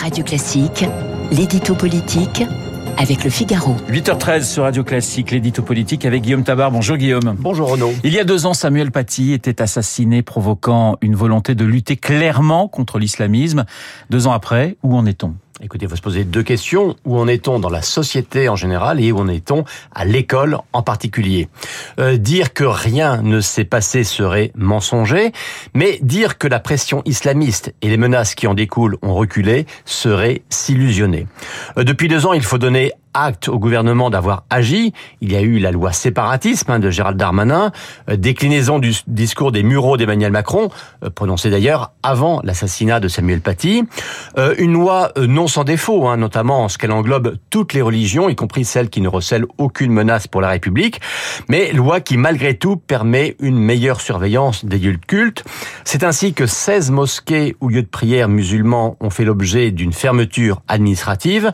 Radio Classique, l'édito politique avec le Figaro. 8h13 sur Radio Classique, l'édito politique avec Guillaume Tabar. Bonjour Guillaume. Bonjour Renaud. Il y a deux ans, Samuel Paty était assassiné, provoquant une volonté de lutter clairement contre l'islamisme. Deux ans après, où en est-on? Écoutez, il faut se poser deux questions. Où en est-on dans la société en général et où en est-on à l'école en particulier euh, Dire que rien ne s'est passé serait mensonger, mais dire que la pression islamiste et les menaces qui en découlent ont reculé serait s'illusionner. Euh, depuis deux ans, il faut donner acte au gouvernement d'avoir agi. Il y a eu la loi séparatisme hein, de Gérald Darmanin, euh, déclinaison du discours des mureaux d'Emmanuel Macron, euh, prononcé d'ailleurs avant l'assassinat de Samuel Paty. Euh, une loi non sans défaut, hein, notamment en ce qu'elle englobe toutes les religions, y compris celles qui ne recèlent aucune menace pour la République, mais loi qui malgré tout permet une meilleure surveillance des lieux de culte. C'est ainsi que 16 mosquées ou lieux de prière musulmans ont fait l'objet d'une fermeture administrative.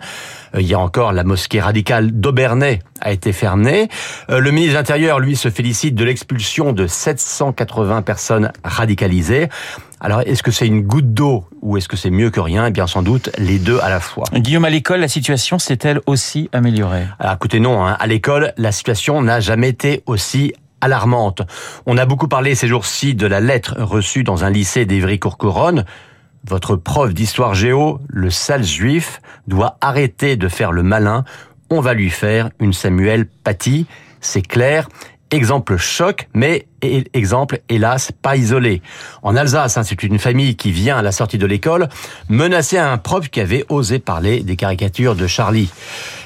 Il y a encore la mosquée mosquée radicale d'Aubernay a été fermée. Euh, le ministre de l'Intérieur, lui, se félicite de l'expulsion de 780 personnes radicalisées. Alors, est-ce que c'est une goutte d'eau ou est-ce que c'est mieux que rien? Eh bien, sans doute les deux à la fois. Guillaume, à l'école, la situation s'est-elle aussi améliorée? Alors, écoutez, non. Hein. À l'école, la situation n'a jamais été aussi alarmante. On a beaucoup parlé ces jours-ci de la lettre reçue dans un lycée d'Evry-Courcouronne votre prof d'histoire géo, le sale juif, doit arrêter de faire le malin. On va lui faire une Samuel Paty. C'est clair. Exemple choc, mais exemple, hélas, pas isolé. En Alsace, hein, c'est une famille qui vient à la sortie de l'école menacer un prof qui avait osé parler des caricatures de Charlie.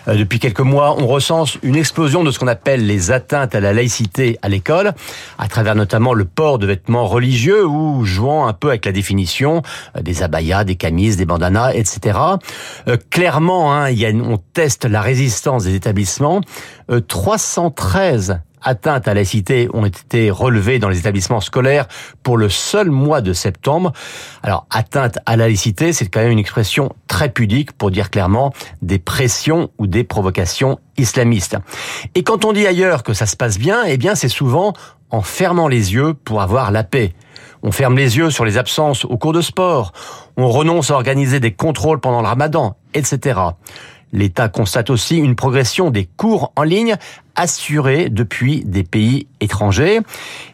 Euh, depuis quelques mois, on recense une explosion de ce qu'on appelle les atteintes à la laïcité à l'école, à travers notamment le port de vêtements religieux ou jouant un peu avec la définition euh, des abayas, des camises, des bandanas, etc. Euh, clairement, hein, on teste la résistance des établissements. 313 atteintes à la cité ont été relevées dans les établissements scolaires pour le seul mois de septembre. Alors, atteinte à la laïcité, c'est quand même une expression très pudique pour dire clairement des pressions ou des provocations islamistes. Et quand on dit ailleurs que ça se passe bien, eh bien, c'est souvent en fermant les yeux pour avoir la paix. On ferme les yeux sur les absences au cours de sport. On renonce à organiser des contrôles pendant le ramadan, etc. L'État constate aussi une progression des cours en ligne assurés depuis des pays étrangers.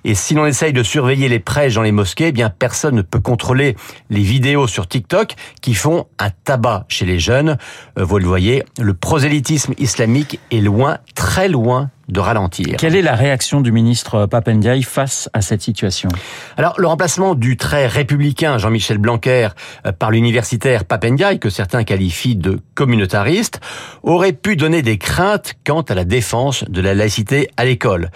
Et si l'on essaye de surveiller les prêches dans les mosquées, eh bien personne ne peut contrôler les vidéos sur TikTok qui font un tabac chez les jeunes. Euh, vous le voyez, le prosélytisme islamique est loin, très loin de ralentir. Quelle est la réaction du ministre Papendiaï face à cette situation? Alors, le remplacement du très républicain Jean-Michel Blanquer euh, par l'universitaire Papendiaï, que certains qualifient de communautariste, aurait pu donner des craintes quant à la défense de la laïcité à l'école.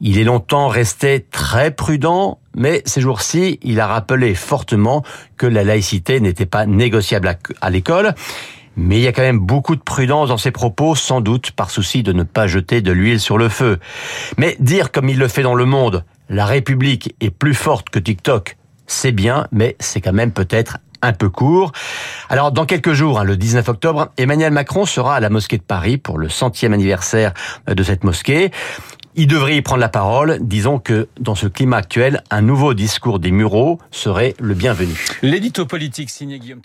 Il est longtemps resté très prudent, mais ces jours-ci, il a rappelé fortement que la laïcité n'était pas négociable à l'école. Mais il y a quand même beaucoup de prudence dans ses propos, sans doute par souci de ne pas jeter de l'huile sur le feu. Mais dire comme il le fait dans le monde, la République est plus forte que TikTok, c'est bien, mais c'est quand même peut-être un peu court. Alors, dans quelques jours, hein, le 19 octobre, Emmanuel Macron sera à la mosquée de Paris pour le centième anniversaire de cette mosquée. Il devrait y prendre la parole. Disons que dans ce climat actuel, un nouveau discours des Mureaux serait le bienvenu. L'édito politique signé Guillaume.